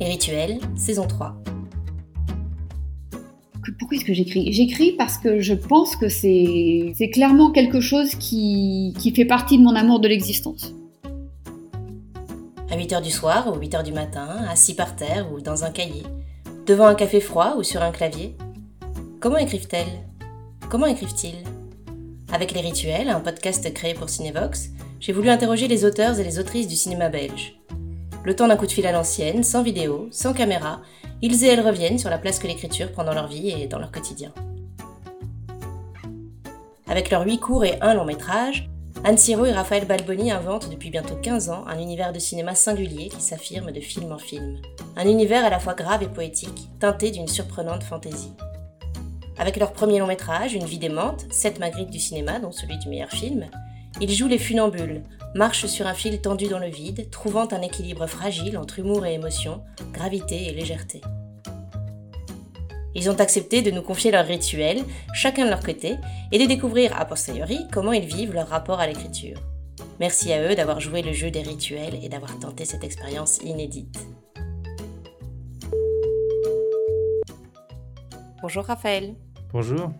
Les rituels, saison 3. Pourquoi est-ce que j'écris? J'écris parce que je pense que c'est clairement quelque chose qui, qui fait partie de mon amour de l'existence. À 8h du soir ou 8h du matin, assis par terre ou dans un cahier, devant un café froid ou sur un clavier. Comment écrivent-elles? Comment écrivent-ils? Avec Les Rituels, un podcast créé pour Cinevox, j'ai voulu interroger les auteurs et les autrices du cinéma belge. Le temps d'un coup de fil à l'ancienne, sans vidéo, sans caméra, ils et elles reviennent sur la place que l'écriture prend dans leur vie et dans leur quotidien. Avec leurs huit courts et un long métrage, Anne Siro et Raphaël Balboni inventent depuis bientôt 15 ans un univers de cinéma singulier qui s'affirme de film en film. Un univers à la fois grave et poétique, teinté d'une surprenante fantaisie. Avec leur premier long métrage, Une vie démente, sept Magritte du cinéma, dont celui du meilleur film, ils jouent les funambules, marchent sur un fil tendu dans le vide, trouvant un équilibre fragile entre humour et émotion, gravité et légèreté. Ils ont accepté de nous confier leurs rituels, chacun de leur côté, et de découvrir a posteriori comment ils vivent leur rapport à l'écriture. Merci à eux d'avoir joué le jeu des rituels et d'avoir tenté cette expérience inédite. Bonjour Raphaël. Bonjour.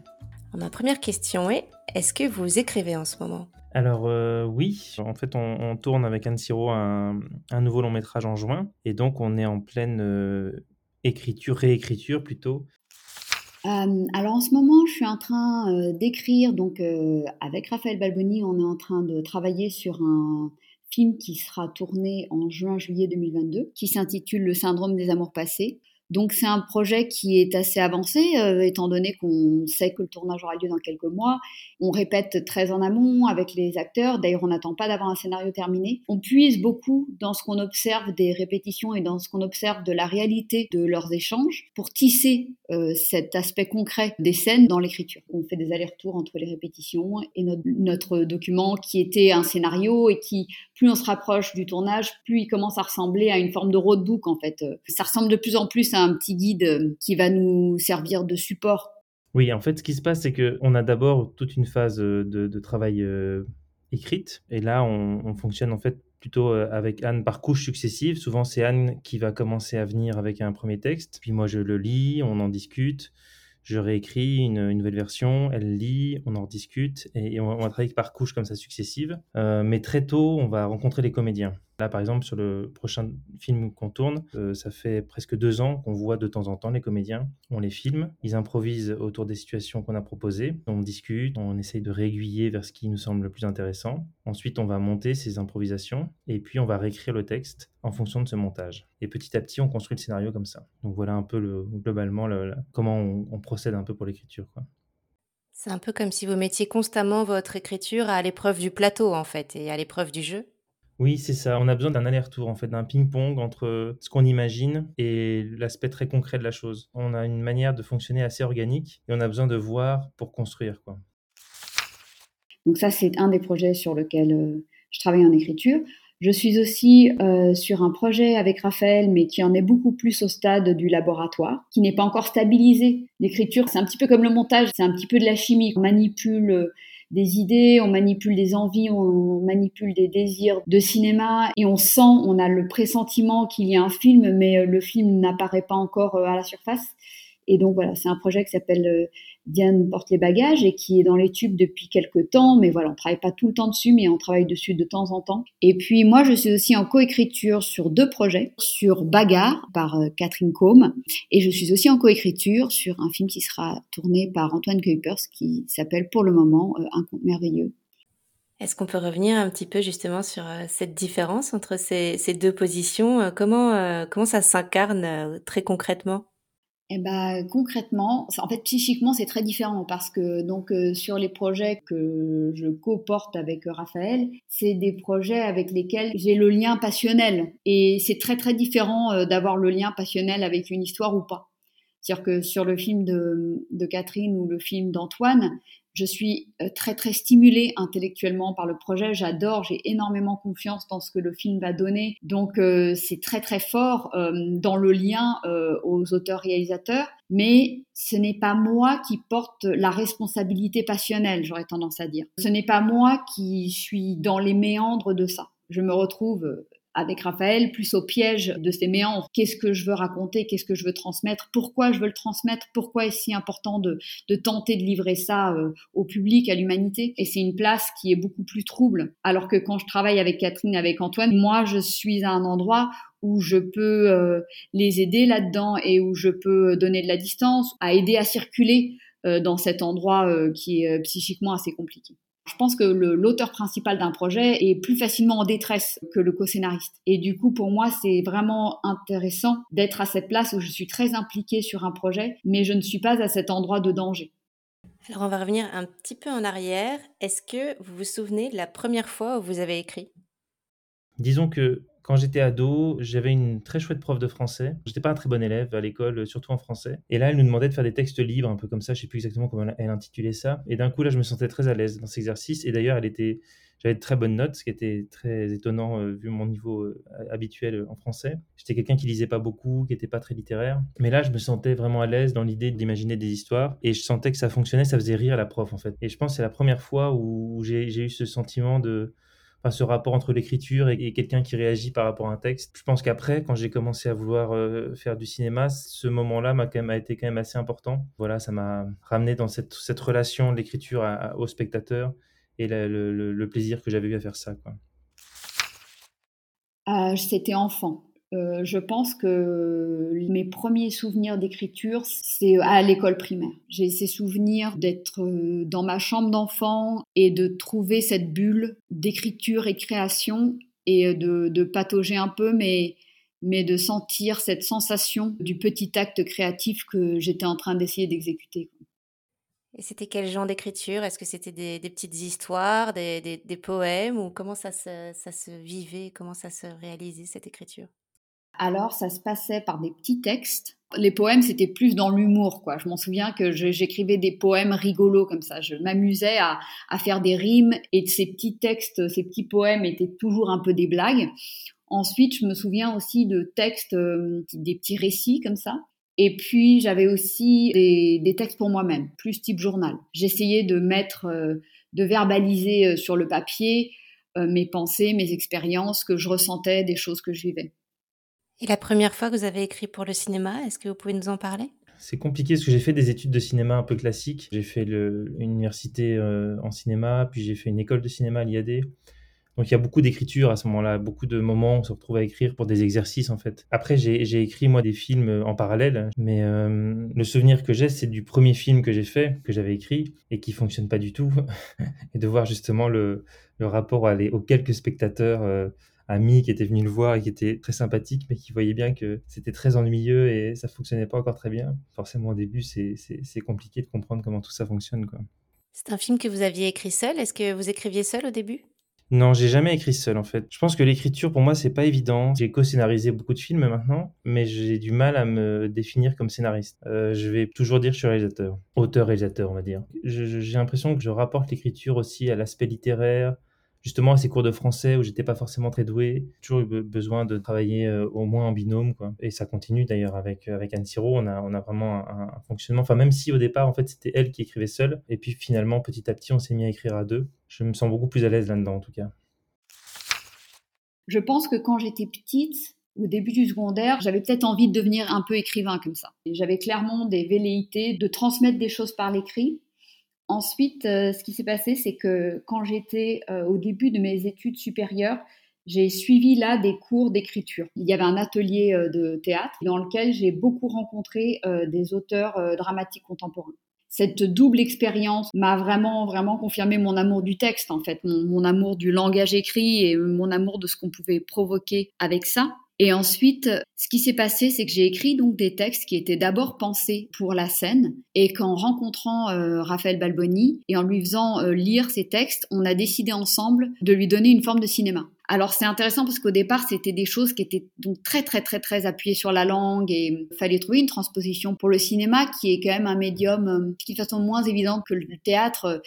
Ma première question est, est-ce que vous écrivez en ce moment? Alors euh, oui, en fait on, tourne avec Anne Siro un, nouveau long métrage en juin et donc on est en pleine euh, écriture, réécriture plutôt. Euh, alors en ce moment je suis en train d'écrire, donc avec Raphaël Balboni on est en train de travailler sur un film qui sera tourné en juin-juillet 2022 qui s'intitule Le syndrome des amours passés. Donc c'est un projet qui est assez avancé, euh, étant donné qu'on sait que le tournage aura lieu dans quelques mois. On répète très en amont avec les acteurs. D'ailleurs, on n'attend pas d'avoir un scénario terminé. On puise beaucoup dans ce qu'on observe des répétitions et dans ce qu'on observe de la réalité de leurs échanges pour tisser euh, cet aspect concret des scènes dans l'écriture. On fait des allers-retours entre les répétitions et notre, notre document qui était un scénario et qui, plus on se rapproche du tournage, plus il commence à ressembler à une forme de roadbook en fait. Ça ressemble de plus en plus à un petit guide euh, qui va nous servir de support. Oui, en fait, ce qui se passe, c'est qu'on a d'abord toute une phase euh, de, travail euh, écrite, et là, on, fonctionne en fait plutôt avec Anne par couches successives. Souvent, c'est Anne qui va commencer à venir avec un premier texte, puis moi, je le lis, on en discute, je réécris une, nouvelle version, elle lit, on en discute, et, on, va travailler par couches comme ça successives. mais très tôt, on va rencontrer les comédiens. Là, par exemple, sur le prochain film qu'on tourne, euh, ça fait presque deux ans qu'on voit de temps en temps les comédiens. On les filme, ils improvisent autour des situations qu'on a proposées. On discute, on essaye de réaiguiller vers ce qui nous semble le plus intéressant. Ensuite, on va monter ces improvisations et puis on va réécrire le texte en fonction de ce montage. Et petit à petit, on construit le scénario comme ça. Donc voilà un peu le, globalement comment on, on, procède un peu pour l'écriture. C'est un peu comme si vous mettiez constamment votre écriture à l'épreuve du plateau en fait et à l'épreuve du jeu. Oui, c'est ça. On a besoin d'un aller-retour, en fait, d'un ping-pong entre ce qu'on imagine et l'aspect très concret de la chose. On a une manière de fonctionner assez organique et on a besoin de voir pour construire, quoi. Donc ça, c'est un des projets sur lequel euh, je travaille en écriture. Je suis aussi euh, sur un projet avec Raphaël, mais qui en est beaucoup plus au stade du laboratoire, qui n'est pas encore stabilisé. L'écriture, c'est un petit peu comme le montage, c'est un petit peu de la chimie. On manipule euh, des idées, on manipule des envies, on manipule des désirs de cinéma et on sent, on a le pressentiment qu'il y a un film, mais euh, le film n'apparaît pas encore euh, à la surface. Et donc voilà, c'est un projet qui s'appelle euh, Diane porte les bagages et qui est dans les tubes depuis quelques temps. Mais voilà, on travaille pas tout le temps dessus, mais on travaille dessus de temps en temps. Et puis moi, je suis aussi en coécriture sur deux projets, sur Bagarre par euh, Catherine Combe, et je suis aussi en coécriture sur un film qui sera tourné par Antoine Kuipers qui s'appelle pour le moment euh, Un conte merveilleux. Est-ce qu'on peut revenir un petit peu justement sur cette différence entre ces, ces deux positions? Comment, comment ça s'incarne très concrètement? Eh ben, concrètement, en fait, psychiquement, c'est très différent parce que donc euh, sur les projets que je co-porte avec Raphaël, c'est des projets avec lesquels j'ai le lien passionnel et c'est très très différent euh, d'avoir le lien passionnel avec une histoire ou pas. C'est-à-dire que sur le film de, Catherine ou le film d'Antoine, je suis euh, très très stimulée intellectuellement par le projet. J'adore, j'ai énormément confiance dans ce que le film va donner. Donc euh, c'est très très fort euh, dans le lien aux auteurs-réalisateurs. Mais ce n'est pas moi qui porte la responsabilité passionnelle, j'aurais tendance à dire. Ce n'est pas moi qui suis dans les méandres de ça. Je me retrouve avec Raphaël, plus au piège de ces méandres. Qu'est-ce que je veux raconter? Qu'est-ce que je veux transmettre? Pourquoi je veux le transmettre? Pourquoi est-ce si important de, de tenter de livrer ça euh, au public, à l'humanité? Et c'est une place qui est beaucoup plus trouble. Alors que quand je travaille avec Catherine, avec Antoine, moi, je suis à un endroit où je peux euh, les aider là-dedans et où je peux donner de la distance, à aider à circuler euh, dans cet endroit qui est psychiquement assez compliqué. Je pense que l'auteur principal d'un projet est plus facilement en détresse que le co-scénariste. Et du coup, pour moi, c'est vraiment intéressant d'être à cette place où je suis très impliquée sur un projet, mais je ne suis pas à cet endroit de danger. Alors, on va revenir un petit peu en arrière. Est-ce que vous vous souvenez de la première fois où vous avez écrit? Disons que quand j'étais ado, j'avais une très chouette prof de français. J'étais pas un très bon élève à l'école, surtout en français. Et là, elle nous demandait de faire des textes libres, un peu comme ça. Je sais plus exactement comment elle intitulait ça. Et d'un coup, là, je me sentais très à l'aise dans cet exercice. Et d'ailleurs, elle était, j'avais de très bonnes notes, ce qui était très étonnant euh, vu mon niveau euh, habituel euh, en français. J'étais quelqu'un qui lisait pas beaucoup, qui était pas très littéraire. Mais là, je me sentais vraiment à l'aise dans l'idée d'imaginer des histoires. Et je sentais que ça fonctionnait, ça faisait rire la prof, en fait. Et je pense que c'est la première fois où j'ai eu ce sentiment de ce rapport entre l'écriture et, quelqu'un qui réagit par rapport à un texte. Je pense qu'après, quand j'ai commencé à vouloir euh, faire du cinéma, ce moment-là m'a quand même a été quand même assez important. Voilà, ça m'a ramené dans cette, cette relation de l'écriture au spectateur et le, plaisir que j'avais eu à faire ça. Quoi. Euh, C'était enfant. Euh, je pense que mes premiers souvenirs d'écriture, c'est à l'école primaire. J'ai ces souvenirs d'être euh, dans ma chambre d'enfant et de trouver cette bulle d'écriture et création et euh, de, de patauger un peu, mais, de sentir cette sensation du petit acte créatif que j'étais en train d'essayer d'exécuter. Et c'était quel genre d'écriture? Est-ce que c'était des, petites histoires, des, poèmes? Ou comment ça se vivait, comment ça se réalisait cette écriture? Alors, ça se passait par des petits textes. Les poèmes, c'était plus dans l'humour, quoi. Je m'en souviens que j'écrivais des poèmes rigolos comme ça. Je m'amusais à, faire des rimes et ces petits textes, ces petits poèmes étaient toujours un peu des blagues. Ensuite, je me souviens aussi de textes, euh, des petits récits comme ça. Et puis, j'avais aussi des, textes pour moi-même, plus type journal. J'essayais de mettre, euh, de verbaliser euh, sur le papier mes pensées, mes expériences, que je ressentais, des choses que je vivais. Et la première fois que vous avez écrit pour le cinéma, est-ce que vous pouvez nous en parler? C'est compliqué parce que j'ai fait des études de cinéma un peu classiques. J'ai fait le, une université euh, en cinéma, puis j'ai fait une école de cinéma à l'IAD. Donc il y a beaucoup d'écriture à ce moment-là, beaucoup de moments où on se retrouve à écrire pour des exercices en fait. Après j'ai écrit moi des films euh, en parallèle, mais euh, le souvenir que j'ai c'est du premier film que j'ai fait, que j'avais écrit et qui fonctionne pas du tout, et de voir justement le, rapport aux quelques spectateurs ami qui était venu le voir et qui était très sympathique, mais qui voyait bien que c'était très ennuyeux et ça fonctionnait pas encore très bien. Forcément, au début, c'est compliqué de comprendre comment tout ça fonctionne. C'est un film que vous aviez écrit seul? Est-ce que vous écriviez seul au début? Non, j'ai jamais écrit seul en fait. Je pense que l'écriture pour moi c'est pas évident. J'ai co-scénarisé beaucoup de films maintenant, mais j'ai du mal à me définir comme scénariste. Euh, je vais toujours dire que je suis réalisateur, auteur-réalisateur on va dire. J'ai l'impression que je rapporte l'écriture aussi à l'aspect littéraire, justement à ces cours de français où j'étais pas forcément très doué, toujours eu besoin de travailler euh, au moins en binôme quoi. Et ça continue d'ailleurs avec euh, avec Anne Siro, on a on a vraiment un, fonctionnement. Enfin même si au départ en fait c'était elle qui écrivait seule, et puis finalement petit à petit on s'est mis à écrire à deux. Je me sens beaucoup plus à l'aise là-dedans en tout cas. Je pense que quand j'étais petite, au début du secondaire, j'avais peut-être envie de devenir un peu écrivain comme ça. J'avais clairement des velléités de transmettre des choses par l'écrit. Ensuite, euh, ce qui s'est passé, c'est que quand j'étais euh, au début de mes études supérieures, j'ai suivi là des cours d'écriture. Il y avait un atelier euh, de théâtre dans lequel j'ai beaucoup rencontré des auteurs dramatiques contemporains. Cette double expérience m'a vraiment, vraiment confirmé mon amour du texte, en fait, mon amour du langage écrit et mon amour de ce qu'on pouvait provoquer avec ça. Et ensuite, ce qui s'est passé, c'est que j'ai écrit donc des textes qui étaient d'abord pensés pour la scène, et qu'en rencontrant euh, Raphaël Balboni et en lui faisant euh, lire ces textes, on a décidé ensemble de lui donner une forme de cinéma. Alors c'est intéressant parce qu'au départ c'était des choses qui étaient donc très très très très appuyées sur la langue et fallait trouver une transposition pour le cinéma qui est quand même un médium euh, qui de façon moins évidente que le théâtre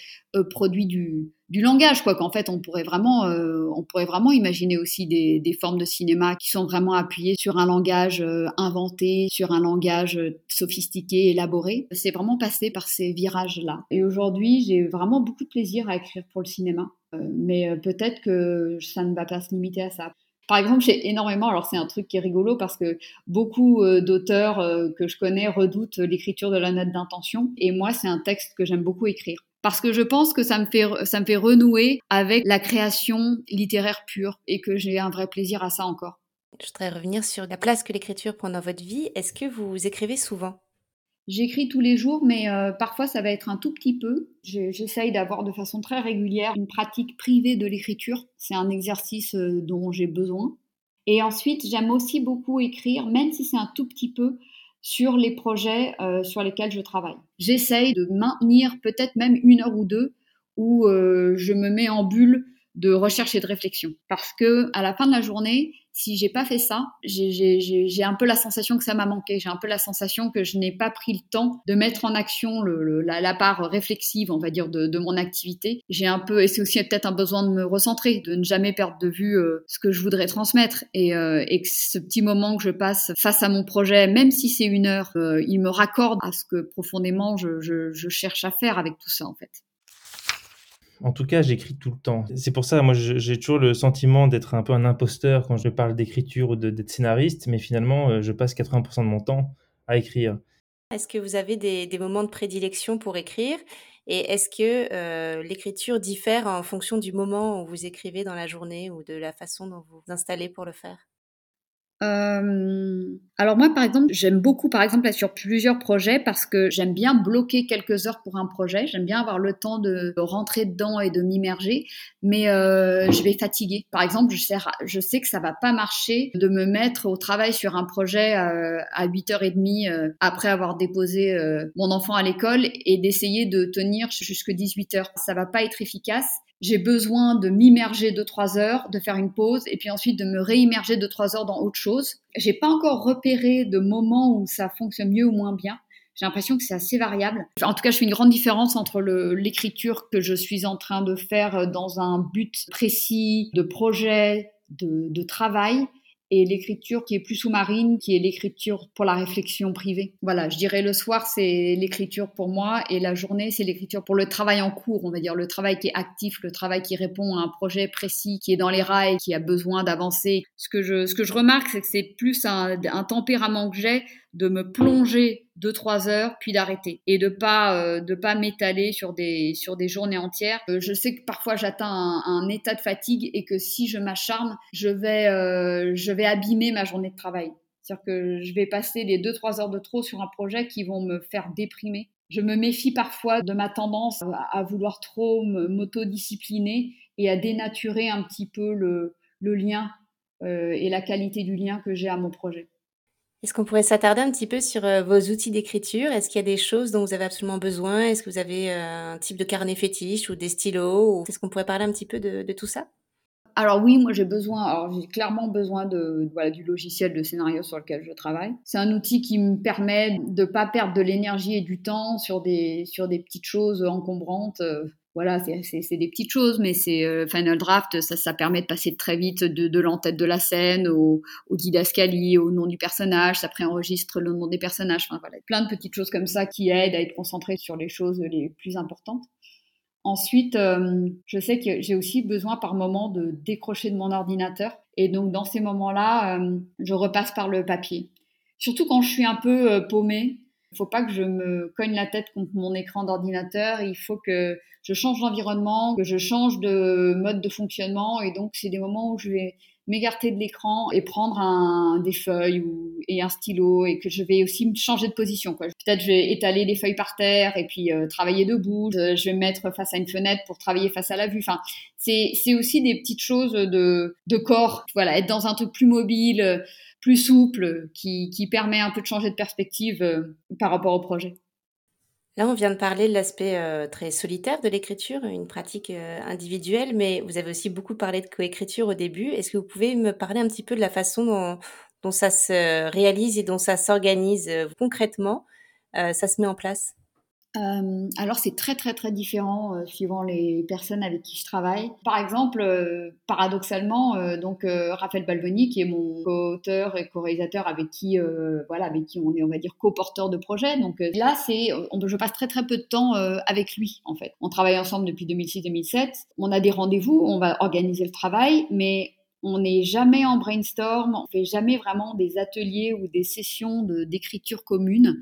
produit du, du langage, quoi. Qu'en fait, on pourrait vraiment, euh, on pourrait vraiment imaginer aussi des, des, formes de cinéma qui sont vraiment appuyées sur un langage euh, inventé, sur un langage euh, sophistiqué, élaboré. C'est vraiment passé par ces virages-là. Et aujourd'hui, j'ai vraiment beaucoup de plaisir à écrire pour le cinéma. Mais peut-être que ça ne va pas se limiter à ça. Par exemple, j'ai énormément, alors c'est un truc qui est rigolo parce que beaucoup euh, d'auteurs euh, que je connais redoutent l'écriture de la note d'intention et moi c'est un texte que j'aime beaucoup écrire parce que je pense que ça me fait ça me fait renouer avec la création littéraire pure et que j'ai un vrai plaisir à ça encore. Je voudrais revenir sur la place que l'écriture prend dans votre vie. Est-ce que vous écrivez souvent? J'écris tous les jours, mais euh, parfois ça va être un tout petit peu. J'essaye d'avoir de façon très régulière une pratique privée de l'écriture. C'est un exercice euh, dont j'ai besoin. Et ensuite, j'aime aussi beaucoup écrire, même si c'est un tout petit peu, sur les projets euh, sur lesquels je travaille. J'essaye de maintenir peut-être même une heure ou deux où je me mets en bulle de recherche et de réflexion. Parce que à la fin de la journée, si j'ai pas fait ça, j'ai un peu la sensation que ça m'a manqué. J'ai un peu la sensation que je n'ai pas pris le temps de mettre en action le, la, part réflexive, on va dire, de, de mon activité. J'ai un peu, et c'est aussi peut-être un besoin de me recentrer, de ne jamais perdre de vue euh, ce que je voudrais transmettre. Et, euh, et, que ce petit moment que je passe face à mon projet, même si c'est une heure, euh, il me raccorde à ce que profondément je, je, je cherche à faire avec tout ça, en fait. En tout cas, j'écris tout le temps. C'est pour ça, moi, j'ai toujours le sentiment d'être un peu un imposteur quand je parle d'écriture ou d'être scénariste, mais finalement, euh, je passe 80% de mon temps à écrire. Est-ce que vous avez des, moments de prédilection pour écrire? Et est-ce que euh, l'écriture diffère en fonction du moment où vous écrivez dans la journée ou de la façon dont vous vous installez pour le faire? Euh, alors moi, par exemple, j'aime beaucoup, par exemple, sur plusieurs projets parce que j'aime bien bloquer quelques heures pour un projet. J'aime bien avoir le temps de rentrer dedans et de m'immerger, mais euh, je vais fatiguer. Par exemple, je sais, que ça va pas marcher de me mettre au travail sur un projet euh, à 8h30 euh, après avoir déposé euh, mon enfant à l'école et d'essayer de tenir jusque 18h. Ça va pas être efficace j'ai besoin de m'immerger de trois heures, de faire une pause et puis ensuite de me réimmerger de trois heures dans autre chose. J'ai pas encore repéré de moments où ça fonctionne mieux ou moins bien. J'ai l'impression que c'est assez variable. En tout cas, je fais une grande différence entre l'écriture que je suis en train de faire dans un but précis de projet, de, de travail, et l'écriture qui est plus sous-marine, qui est l'écriture pour la réflexion privée. Voilà, je dirais le soir, c'est l'écriture pour moi, et la journée, c'est l'écriture pour le travail en cours, on va dire, le travail qui est actif, le travail qui répond à un projet précis, qui est dans les rails, qui a besoin d'avancer. Ce que je, ce que je remarque, c'est que c'est plus un, un tempérament que j'ai de me plonger deux trois heures puis d'arrêter et de pas euh, de pas m'étaler sur des sur des journées entières. Euh, je sais que parfois j'atteins un, état de fatigue et que si je m'acharne, je vais euh, je vais abîmer ma journée de travail. C'est-à-dire que je vais passer les deux trois heures de trop sur un projet qui vont me faire déprimer. Je me méfie parfois de ma tendance à, vouloir trop m'autodiscipliner et à dénaturer un petit peu le, le lien et la qualité du lien que j'ai à mon projet. Est-ce qu'on pourrait s'attarder un petit peu sur euh, vos outils d'écriture? Est-ce qu'il y a des choses dont vous avez absolument besoin? Est-ce que vous avez euh, un type de carnet fétiche ou des stylos Est-ce qu'on pourrait parler un petit peu de, tout ça? Alors oui, moi j'ai besoin, alors j'ai clairement besoin du logiciel de scénario sur lequel je travaille. C'est un outil qui me permet de pas perdre de l'énergie et du temps sur des sur des petites choses encombrantes. Voilà, c'est des petites choses, mais c'est euh, Final Draft, ça, permet de passer très vite de, l'entête de la scène au, au au nom du personnage, ça préenregistre le nom des personnages, enfin voilà, plein de petites choses comme ça qui aident à être concentré sur les choses les plus importantes. Ensuite, euh, je sais que j'ai aussi besoin par moment de décrocher de mon ordinateur, et donc dans ces moments-là, euh, je repasse par le papier. Surtout quand je suis un peu paumée, faut pas que je me cogne la tête contre mon écran d'ordinateur. Il faut que je change d'environnement, que je change de mode de fonctionnement. Et donc, c'est des moments où je vais m'écarter de l'écran et prendre des feuilles et un stylo et que je vais aussi changer de position. Peut-être je vais étaler les feuilles par terre et puis euh, travailler debout. Je, vais me mettre face à une fenêtre pour travailler face à la vue. Enfin, c'est, c'est aussi des petites choses de, de corps. Voilà, être dans un truc plus mobile plus souple, qui, qui, permet un peu de changer de perspective euh, par rapport au projet. Là, on vient de parler de l'aspect euh, très solitaire de l'écriture, une pratique euh, individuelle, mais vous avez aussi beaucoup parlé de coécriture au début. Est-ce que vous pouvez me parler un petit peu de la façon dont, dont ça se réalise et dont ça s'organise concrètement Ça se met en place? Euh, alors c'est très très très différent euh, suivant les personnes avec qui je travaille. Par exemple, euh, paradoxalement, donc Raphaël Balboni, qui est mon co-auteur et co-réalisateur avec qui voilà avec qui on est on va dire co-porteur de projet. Donc là c'est je passe très très peu de temps avec lui en fait. On travaille ensemble depuis 2006-2007. On a des rendez-vous, on va organiser le travail, mais On n'est jamais en brainstorm, on fait jamais vraiment des ateliers ou des sessions d'écriture commune.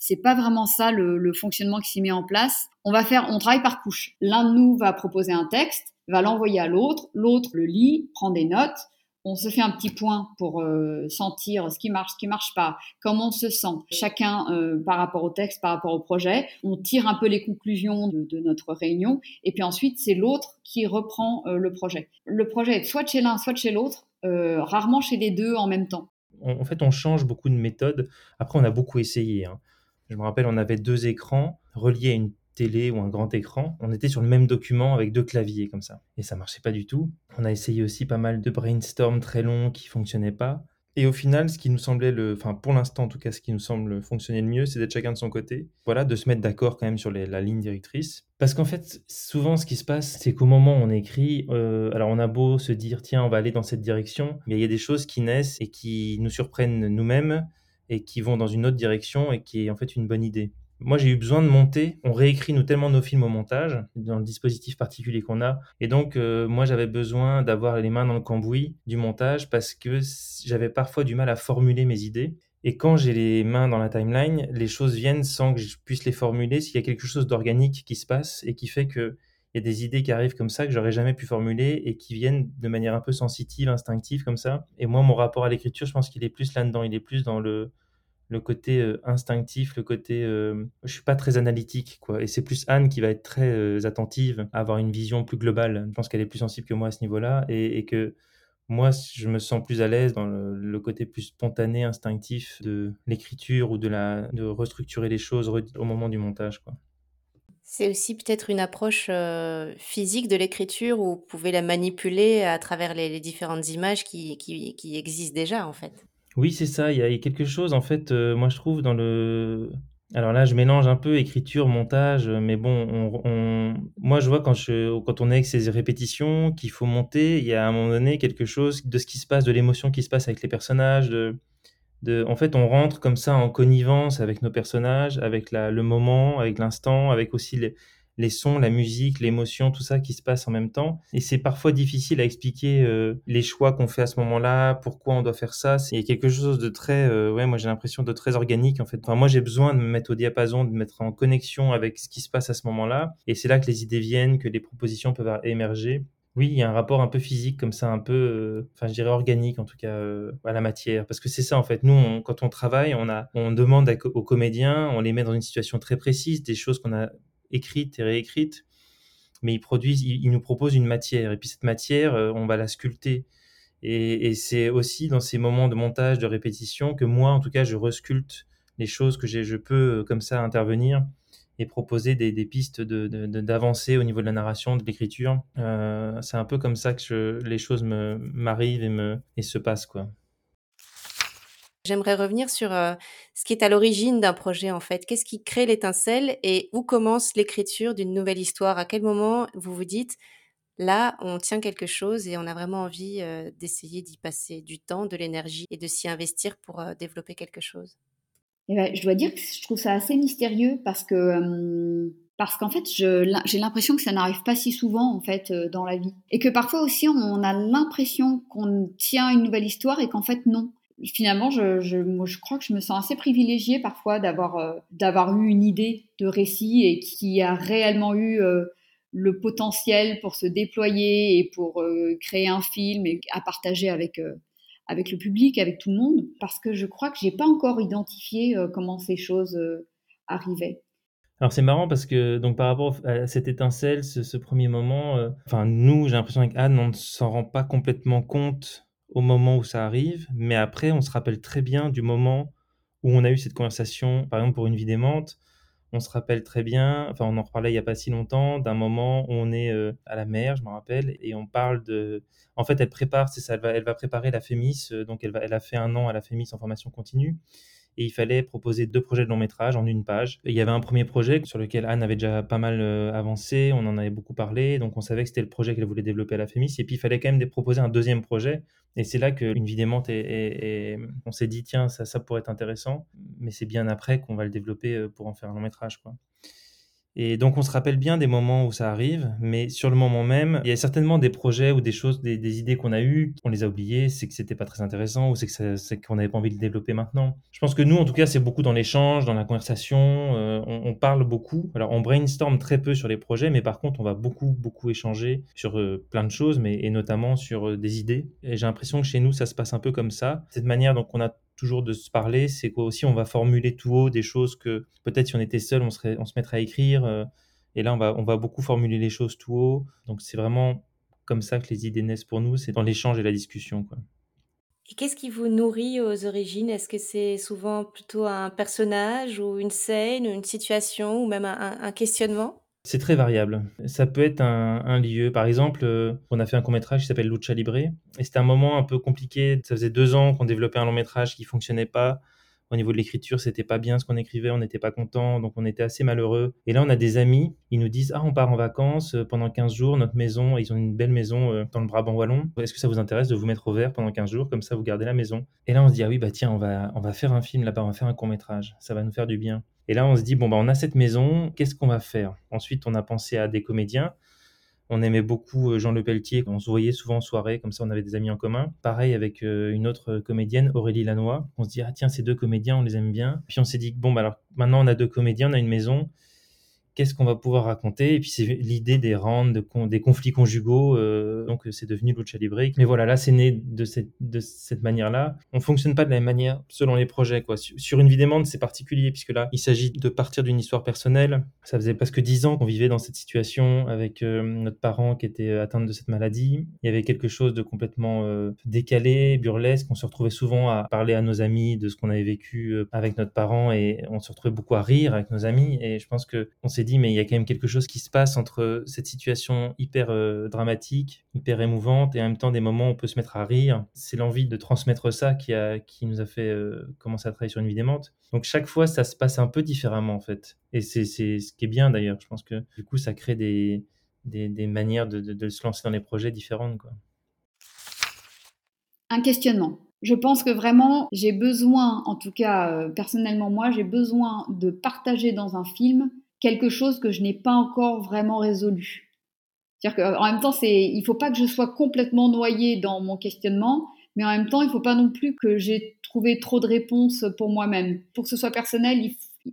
C'est pas vraiment ça le, fonctionnement qui s'y met en place. On va faire, on travaille par couche. L'un de nous va proposer un texte, va l'envoyer à l'autre, l'autre le lit, prend des notes, on se fait un petit point pour euh, sentir ce qui marche, ce qui marche pas, comment on se sent, chacun euh, par rapport au texte, par rapport au projet. On tire un peu les conclusions de, notre réunion, et puis ensuite c'est l'autre qui reprend euh, le projet. Le projet est soit chez l'un, soit chez l'autre, rarement chez les deux en même temps. En fait, on change beaucoup de méthodes. Après, on a beaucoup essayé. Hein. Je me rappelle, on avait deux écrans reliés à une télé ou un grand écran, on était sur le même document avec deux claviers comme ça. Et ça marchait pas du tout. On a essayé aussi pas mal de brainstorm très longs qui fonctionnaient pas. Et au final, ce qui nous semblait le, enfin pour l'instant en tout cas, ce qui nous semble fonctionner le mieux, c'est d'être chacun de son côté. Voilà, de se mettre d'accord quand même sur la ligne directrice. Parce qu'en fait, souvent ce qui se passe, c'est qu'au moment où on écrit, euh, alors on a beau se dire tiens, on va aller dans cette direction, mais il y a des choses qui naissent et qui nous surprennent nous-mêmes et qui vont dans une autre direction et qui est en fait une bonne idée. Moi, j'ai eu besoin de monter. On réécrit nous tellement nos films au montage, dans le dispositif particulier qu'on a. Et donc, euh, moi, j'avais besoin d'avoir les mains dans le cambouis du montage parce que j'avais parfois du mal à formuler mes idées. Et quand j'ai les mains dans la timeline, les choses viennent sans que je puisse les formuler. S'il y a quelque chose d'organique qui se passe et qui fait que il y a des idées qui arrivent comme ça que j'aurais jamais pu formuler et qui viennent de manière un peu sensitive, instinctive comme ça. Et moi, mon rapport à l'écriture, je pense qu'il est plus là-dedans. Il est plus dans le le côté euh, instinctif, le côté euh, je suis pas très analytique quoi et c'est plus Anne qui va être très euh, attentive à avoir une vision plus globale. Je pense qu'elle est plus sensible que moi à ce niveau-là et, que moi je me sens plus à l'aise dans le, côté plus spontané, instinctif de l'écriture ou de la de restructurer les choses au moment du montage quoi. C'est aussi peut-être une approche physique de l'écriture où vous pouvez la manipuler à travers les, différentes images qui, existent déjà en fait? Oui, c'est ça. Il y a quelque chose, en fait, moi, je trouve, dans le. Alors là, je mélange un peu écriture, montage, mais bon, on, moi, je vois quand, je, quand on est avec ces répétitions qu'il faut monter, il y a à un moment donné quelque chose de ce qui se passe, de l'émotion qui se passe avec les personnages. De, de, en fait, on rentre comme ça en connivence avec nos personnages, avec la, le moment, avec l'instant, avec aussi les, les sons, la musique, l'émotion, tout ça qui se passe en même temps. Et c'est parfois difficile à expliquer euh, les choix qu'on fait à ce moment-là, pourquoi on doit faire ça. Il y a quelque chose de très, euh, ouais, moi j'ai l'impression de très organique en fait. Enfin, moi j'ai besoin de me mettre au diapason, de me mettre en connexion avec ce qui se passe à ce moment-là. Et c'est là que les idées viennent, que les propositions peuvent émerger. Oui, il y a un rapport un peu physique comme ça, un peu, euh, enfin je dirais organique en tout cas à la matière, parce que c'est ça en fait. Nous, quand on travaille, on a, on demande aux comédiens, on les met dans une situation très précise, des choses qu'on a écrite et réécrite, mais ils produisent, ils, nous proposent une matière, et puis cette matière, euh, on va la sculpter. Et, c'est aussi dans ces moments de montage, de répétition, que moi, en tout cas, je resculpte les choses que je peux euh, comme ça intervenir et proposer des, pistes d'avancée de, au niveau de la narration, de l'écriture. Euh, c'est un peu comme ça que les choses m'arrivent et, et se passent, quoi. J'aimerais revenir sur ce qui est à l'origine d'un projet en fait. Qu'est-ce qui crée l'étincelle et où commence l'écriture d'une nouvelle histoire? À quel moment vous vous dites là, on tient quelque chose et on a vraiment envie d'essayer d'y passer du temps, de l'énergie et de s'y investir pour développer quelque chose? Eh ben, je dois dire que je trouve ça assez mystérieux parce que parce qu'en fait, j'ai l'impression que ça n'arrive pas si souvent en fait dans la vie, et que parfois aussi on a l'impression qu'on tient une nouvelle histoire et qu'en fait non. Finalement, je, je, crois que je me sens assez privilégiée parfois d'avoir euh, d'avoir eu une idée de récit et qui a réellement eu euh, le potentiel pour se déployer et pour euh, créer un film et à partager avec avec le public, avec tout le monde, parce que je crois que j'ai pas encore identifié comment ces choses arrivaient. Alors c'est marrant parce que donc par rapport à cette étincelle, ce, premier moment, enfin nous, j'ai l'impression avec Anne, on ne s'en rend pas complètement compte au moment où ça arrive, mais après, on se rappelle très bien du moment où on a eu cette conversation, par exemple pour une vie d'aimante, on se rappelle très bien, enfin on en reparlait il n'y a pas si longtemps, d'un moment où on est euh, à la mer, je me rappelle, et on parle de... En fait, elle prépare, c'est ça, elle va, elle va préparer la FEMIS, euh, donc elle, va, elle a fait un an à la FEMIS en formation continue, et il fallait proposer deux projets de long métrage en une page. il y avait un premier projet sur lequel Anne avait déjà pas mal euh, avancé, on en avait beaucoup parlé, donc on savait que c'était le projet qu'elle voulait développer à la FEMIS, et puis il fallait quand même proposer un deuxième projet, et c'est là qu'une vie d'aimante, et, on s'est dit, tiens, ça, ça pourrait être intéressant, mais c'est bien après qu'on va le développer euh, pour en faire un long métrage. Quoi. Et donc, on se rappelle bien des moments où ça arrive, mais sur le moment même, il y a certainement des projets ou des choses, des, idées qu'on a eues, on les a oubliées, c'est que c'était pas très intéressant ou c'est que qu'on n'avait pas envie de développer maintenant. Je pense que nous, en tout cas, c'est beaucoup dans l'échange, dans la conversation, euh, on, parle beaucoup. Alors, on brainstorm très peu sur les projets, mais par contre, on va beaucoup, beaucoup échanger sur euh, plein de choses, mais et notamment sur euh, des idées. Et j'ai l'impression que chez nous, ça se passe un peu comme ça. Cette manière, donc, on a toujours de se parler, c'est quoi aussi on va formuler tout haut des choses que peut-être si on était seul, on, serait, on se mettrait à écrire. Euh, et là, on va, on va beaucoup formuler les choses tout haut. Donc c'est vraiment comme ça que les idées naissent pour nous, c'est dans l'échange et la discussion. Quoi. Et qu'est-ce qui vous nourrit aux origines? Est-ce que c'est souvent plutôt un personnage ou une scène, ou une situation ou même un questionnement? C'est très variable. Ça peut être un, lieu. Par exemple, euh, on a fait un court métrage qui s'appelle Lucha Libre. Et c'était un moment un peu compliqué. Ça faisait deux ans qu'on développait un long métrage qui fonctionnait pas. Au niveau de l'écriture, c'était pas bien ce qu'on écrivait, on n'était pas content, donc on était assez malheureux. Et là, on a des amis, ils nous disent Ah, on part en vacances euh, pendant 15 jours, notre maison, ils ont une belle maison euh, dans le Brabant Wallon. Est-ce que ça vous intéresse de vous mettre au vert pendant 15 jours, comme ça vous gardez la maison Et là, on se dit Ah oui, bah tiens, on va, on va faire un film là-bas, on va faire un court métrage, ça va nous faire du bien. Et là, on se dit, bon, bah, on a cette maison, qu'est-ce qu'on va faire? Ensuite, on a pensé à des comédiens. On aimait beaucoup euh, Jean Le Pelletier, on se voyait souvent en soirée, comme ça on avait des amis en commun. Pareil avec euh, une autre comédienne, Aurélie Lannoy. On se dit, ah tiens, ces deux comédiens, on les aime bien. Puis on s'est dit, bon, bah, alors maintenant on a deux comédiens, on a une maison qu'est-ce qu'on va pouvoir raconter Et puis c'est l'idée des randes, des conflits conjugaux, euh, donc c'est devenu Lucha Libre. Mais voilà, là c'est né de cette, manière-là. On fonctionne pas de la même manière selon les projets. Quoi. Sur une vie demande, c'est particulier, puisque là, il s'agit de partir d'une histoire personnelle. Ça faisait presque dix ans qu'on vivait dans cette situation avec euh, notre parent qui était atteint de cette maladie. Il y avait quelque chose de complètement euh, décalé, burlesque. On se retrouvait souvent à parler à nos amis de ce qu'on avait vécu avec notre parent et on se retrouvait beaucoup à rire avec nos amis. Et je pense qu'on s'est dit, mais il y a quand même quelque chose qui se passe entre cette situation hyper euh, dramatique, hyper émouvante, et en même temps des moments où on peut se mettre à rire. C'est l'envie de transmettre ça qui, a, qui nous a fait euh, commencer à travailler sur une vie démente. Donc chaque fois, ça se passe un peu différemment en fait. Et c'est ce qui est bien d'ailleurs. Je pense que du coup, ça crée des, des, manières de, de, se lancer dans les projets différentes. Quoi. Un questionnement. Je pense que vraiment, j'ai besoin, en tout cas euh, personnellement moi, j'ai besoin de partager dans un film quelque chose que je n'ai pas encore vraiment résolu. C'est-à-dire qu'en même temps, c'est, il faut pas que je sois complètement noyée dans mon questionnement, mais en même temps, il faut pas non plus que j'ai trouvé trop de réponses pour moi-même. Pour que ce soit personnel,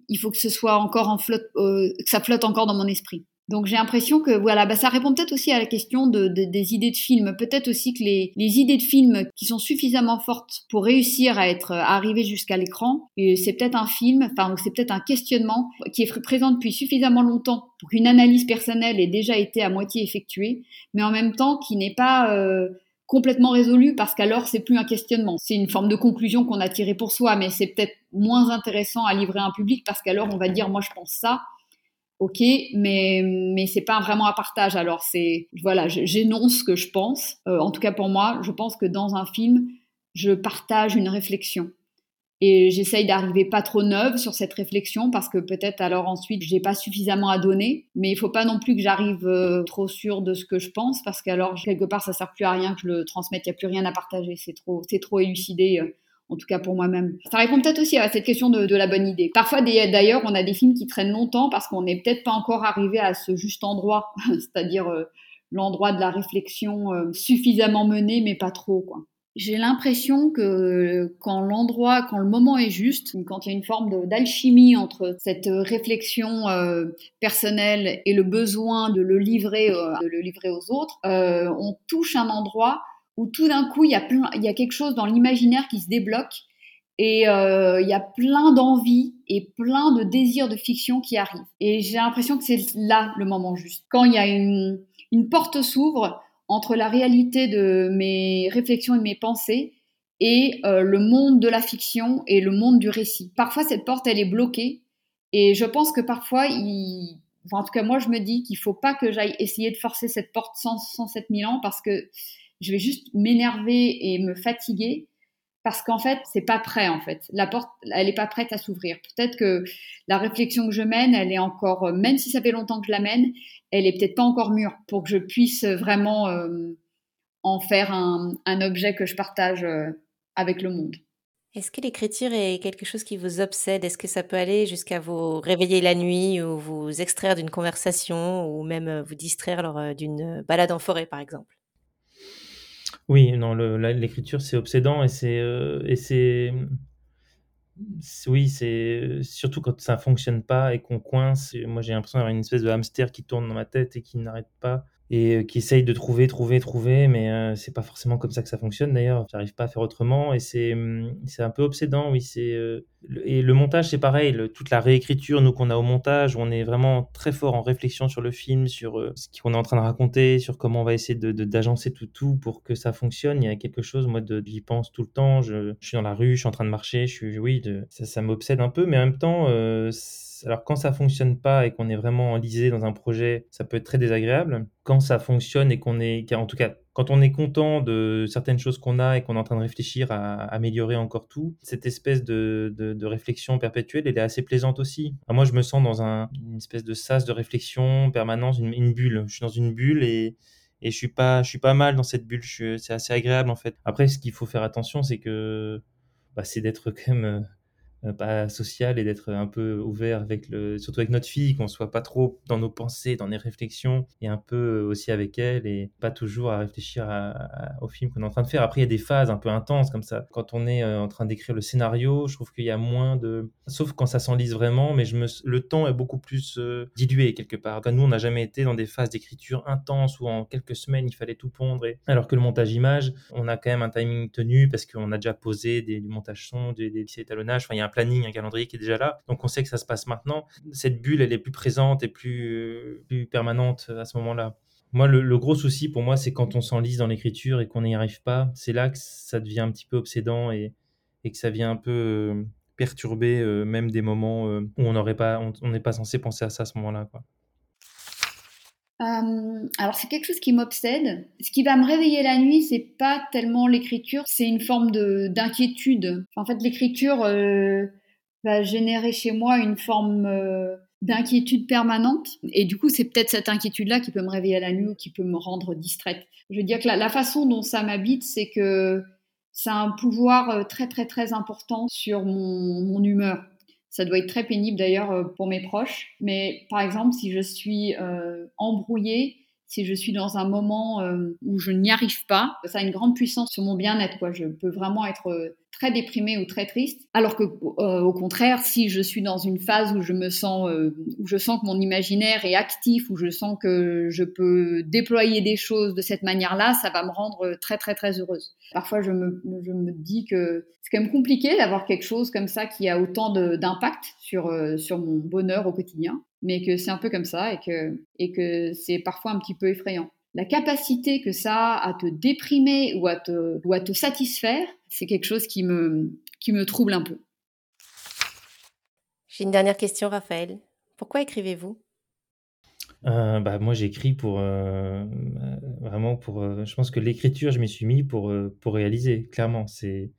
il, faut que ce soit encore en flotte, euh, que ça flotte encore dans mon esprit. Donc j'ai l'impression que voilà, bah, ça répond peut-être aussi à la question de, des idées de films. Peut-être aussi que les, les, idées de films qui sont suffisamment fortes pour réussir à être arrivées jusqu'à l'écran, c'est peut-être un film, enfin c'est peut-être un questionnement qui est présent depuis suffisamment longtemps pour qu'une analyse personnelle ait déjà été à moitié effectuée, mais en même temps qui n'est pas euh, complètement résolu parce qu'alors c'est plus un questionnement. C'est une forme de conclusion qu'on a tirée pour soi, mais c'est peut-être moins intéressant à livrer à un public parce qu'alors on va dire moi je pense ça ok, mais mais c'est pas vraiment un partage. Alors c'est voilà, j'énonce ce que je pense. Euh, en tout cas pour moi, je pense que dans un film, je partage une réflexion et j'essaye d'arriver pas trop neuve sur cette réflexion parce que peut-être alors ensuite j'ai pas suffisamment à donner. Mais il faut pas non plus que j'arrive euh, trop sûr de ce que je pense parce qu'alors quelque part ça sert plus à rien que je le transmette. Il y a plus rien à partager. C'est trop c'est trop élucidé. Euh, en tout cas pour moi-même. Ça répond peut-être aussi à cette question de, la bonne idée. Parfois, d'ailleurs, on a des films qui traînent longtemps parce qu'on n'est peut-être pas encore arrivé à ce juste endroit, c'est-à-dire euh, l'endroit de la réflexion euh, suffisamment menée, mais pas trop. Quoi. J'ai l'impression que quand l'endroit, quand le moment est juste, quand il y a une forme d'alchimie entre cette réflexion euh, personnelle et le besoin de le livrer, de le livrer aux autres, on touche un endroit où tout d'un coup, il y, a plein, il y a quelque chose dans l'imaginaire qui se débloque et euh, il y a plein d'envies et plein de désirs de fiction qui arrivent. Et j'ai l'impression que c'est là le moment juste. Quand il y a une, porte s'ouvre entre la réalité de mes réflexions et mes pensées et euh, le monde de la fiction et le monde du récit. Parfois, cette porte, elle est bloquée. Et je pense que parfois, il... en tout cas, moi, je me dis qu'il faut pas que j'aille essayer de forcer cette porte 107 000 ans parce que je vais juste m'énerver et me fatiguer parce qu'en fait, c'est pas prêt en fait. La porte, elle est pas prête à s'ouvrir. Peut-être que la réflexion que je mène, elle est encore, même si ça fait longtemps que je la mène, elle est peut-être pas encore mûre pour que je puisse vraiment euh, en faire un, objet que je partage euh, avec le monde. Est-ce que l'écriture est quelque chose qui vous obsède? Est-ce que ça peut aller jusqu'à vous réveiller la nuit ou vous extraire d'une conversation ou même euh, vous distraire lors euh, d'une balade en forêt, par exemple? Oui, non, l'écriture, c'est obsédant et c'est euh, et c'est oui, c'est surtout quand ça fonctionne pas et qu'on coince. Moi, j'ai l'impression d'avoir une espèce de hamster qui tourne dans ma tête et qui n'arrête pas et qui essaye de trouver, trouver, trouver, mais c'est pas forcément comme ça que ça fonctionne d'ailleurs. J'arrive pas à faire autremement et c'est mmh, c'est un peu obsédant, oui. C'est et le montage, c'est pareil. toute la réécriture, nous qu'on a au montage, on est vraiment très fort en réflexion sur le film, sur ce qu'on est en train de raconter, sur comment on va essayer de d'agencer tout tout pour que ça fonctionne. Il y a quelque chose, moi, j'y pense tout le temps. Je, suis dans la rue, je suis en train de marcher, je suis, oui, de, ça, ça m'obsède un peu, mais en même temps alors quand ça fonctionne pas et qu'on est vraiment enlisé dans un projet, ça peut être très désagréable. Quand ça fonctionne et qu'on est, en tout cas, quand on est content de certaines choses qu'on a et qu'on est en train de réfléchir à améliorer encore tout, cette espèce de, réflexion perpétuelle, elle est assez plaisante aussi. moi, je me sens dans une espèce de sas de réflexion permanente, une, bulle. Je suis dans une bulle et, je suis pas, suis pas mal dans cette bulle. C'est assez agréable en fait. Après, ce qu'il faut faire attention, c'est que, bah, c'est d'être quand même euh, pas social et d'être un peu ouvert avec le, surtout avec notre fille, qu'on soit pas trop dans nos pensées, dans nos réflexions, et un peu aussi avec elle, et pas toujours à réfléchir au film qu'on est en train de faire. Après, il y a des phases un peu intenses comme ça. Quand on est euh, en train d'écrire le scénario, je trouve qu'il y a moins de, sauf quand ça s'enlise vraiment, mais je me, le temps est beaucoup plus euh, dilué quelque part. nous, on n'a jamais été dans des phases d'écriture intenses où en quelques semaines il fallait tout pondre, et... alors que le montage image, on a quand même un timing tenu parce qu'on a déjà posé du montage son, des, des, étalonnages. Enfin, un planning, un calendrier qui est déjà là. Donc on sait que ça se passe maintenant. Cette bulle, elle est plus présente et plus, plus permanente à ce moment-là. Moi, le, gros souci pour moi, c'est quand on s'enlise dans l'écriture et qu'on n'y arrive pas. C'est là que ça devient un petit peu obsédant et, que ça vient un peu euh, perturber euh, même des moments euh, où on n'aurait pas, on n'est pas censé penser à ça à ce moment-là. Euh, alors c'est quelque chose qui m'obsède. Ce qui va me réveiller la nuit, c'est pas tellement l'écriture, c'est une forme de d'inquiétude. En fait, l'écriture euh, va générer chez moi une forme euh, d'inquiétude permanente, et du coup, c'est peut-être cette inquiétude-là qui peut me réveiller la nuit ou qui peut me rendre distraite. Je veux dire que la, façon dont ça m'habite, c'est que ça a un pouvoir très très très important sur mon humeur. Ça doit être très pénible d'ailleurs euh, pour mes proches. Mais par exemple, si je suis euh, embrouillée, si je suis dans un moment euh, où je n'y arrive pas, ça a une grande puissance sur mon bien-être. Quoi. Je peux vraiment être très déprimée ou très triste. Alors que, euh, au contraire, si je suis dans une phase où je me sens, euh, où je sens que mon imaginaire est actif, où je sens que je peux déployer des choses de cette manière-là, ça va me rendre très très très heureuse. Parfois, je me, je me dis que c'est quand même compliqué d'avoir quelque chose comme ça qui a autant d'impact sur euh, sur mon bonheur au quotidien, mais que c'est un peu comme ça et que et que c'est parfois un petit peu effrayant la capacité que ça a à te déprimer ou à te, ou à te satisfaire, c'est quelque chose qui me, qui me trouble un peu. J'ai une dernière question, Raphaël. Pourquoi écrivez-vous? Euh, bah, moi j'écris pour euh, vraiment pour euh, je pense que l'écriture je m'y suis mis pour pour réaliser clairement c'est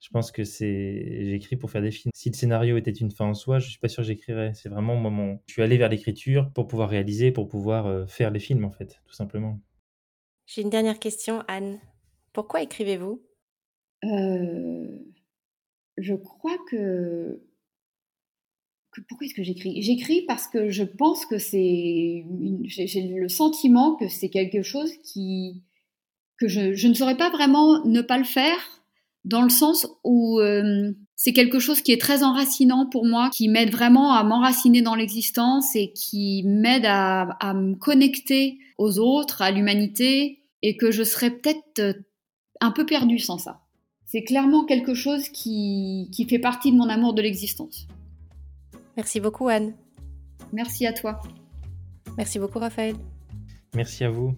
je pense que c'est j'écris pour faire des films. Si le scénario était une fin en soi, je suis pas sûr que j'écrirais. C'est vraiment moi mon je suis allé vers l'écriture pour pouvoir réaliser, pour pouvoir euh, faire les films en fait, tout simplement. J'ai une dernière question Anne. Pourquoi écrivez-vous? Euh, je crois que, pourquoi est-ce que j'écris? J'écris parce que je pense que c'est j'ai le sentiment que c'est quelque chose qui que je, je ne saurais pas vraiment ne pas le faire dans le sens où euh, c'est quelque chose qui est très enracinant pour moi, qui m'aide vraiment à m'enraciner dans l'existence et qui m'aide à, à, me connecter aux autres, à l'humanité, et que je serais peut-être euh, un peu perdue sans ça. C'est clairement quelque chose qui, qui fait partie de mon amour de l'existence. Merci beaucoup Anne. Merci à toi. Merci beaucoup Raphaël. Merci à vous.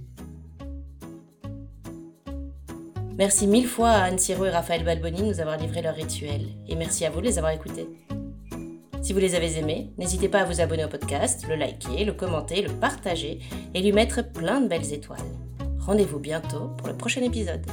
Merci mille fois à Anne Siro et Raphaël Balboni de nous avoir livré leur rituel, et merci à vous de les avoir écoutés. Si vous les avez aimés, n'hésitez pas à vous abonner au podcast, le liker, le commenter, le partager et lui mettre plein de belles étoiles. Rendez-vous bientôt pour le prochain épisode.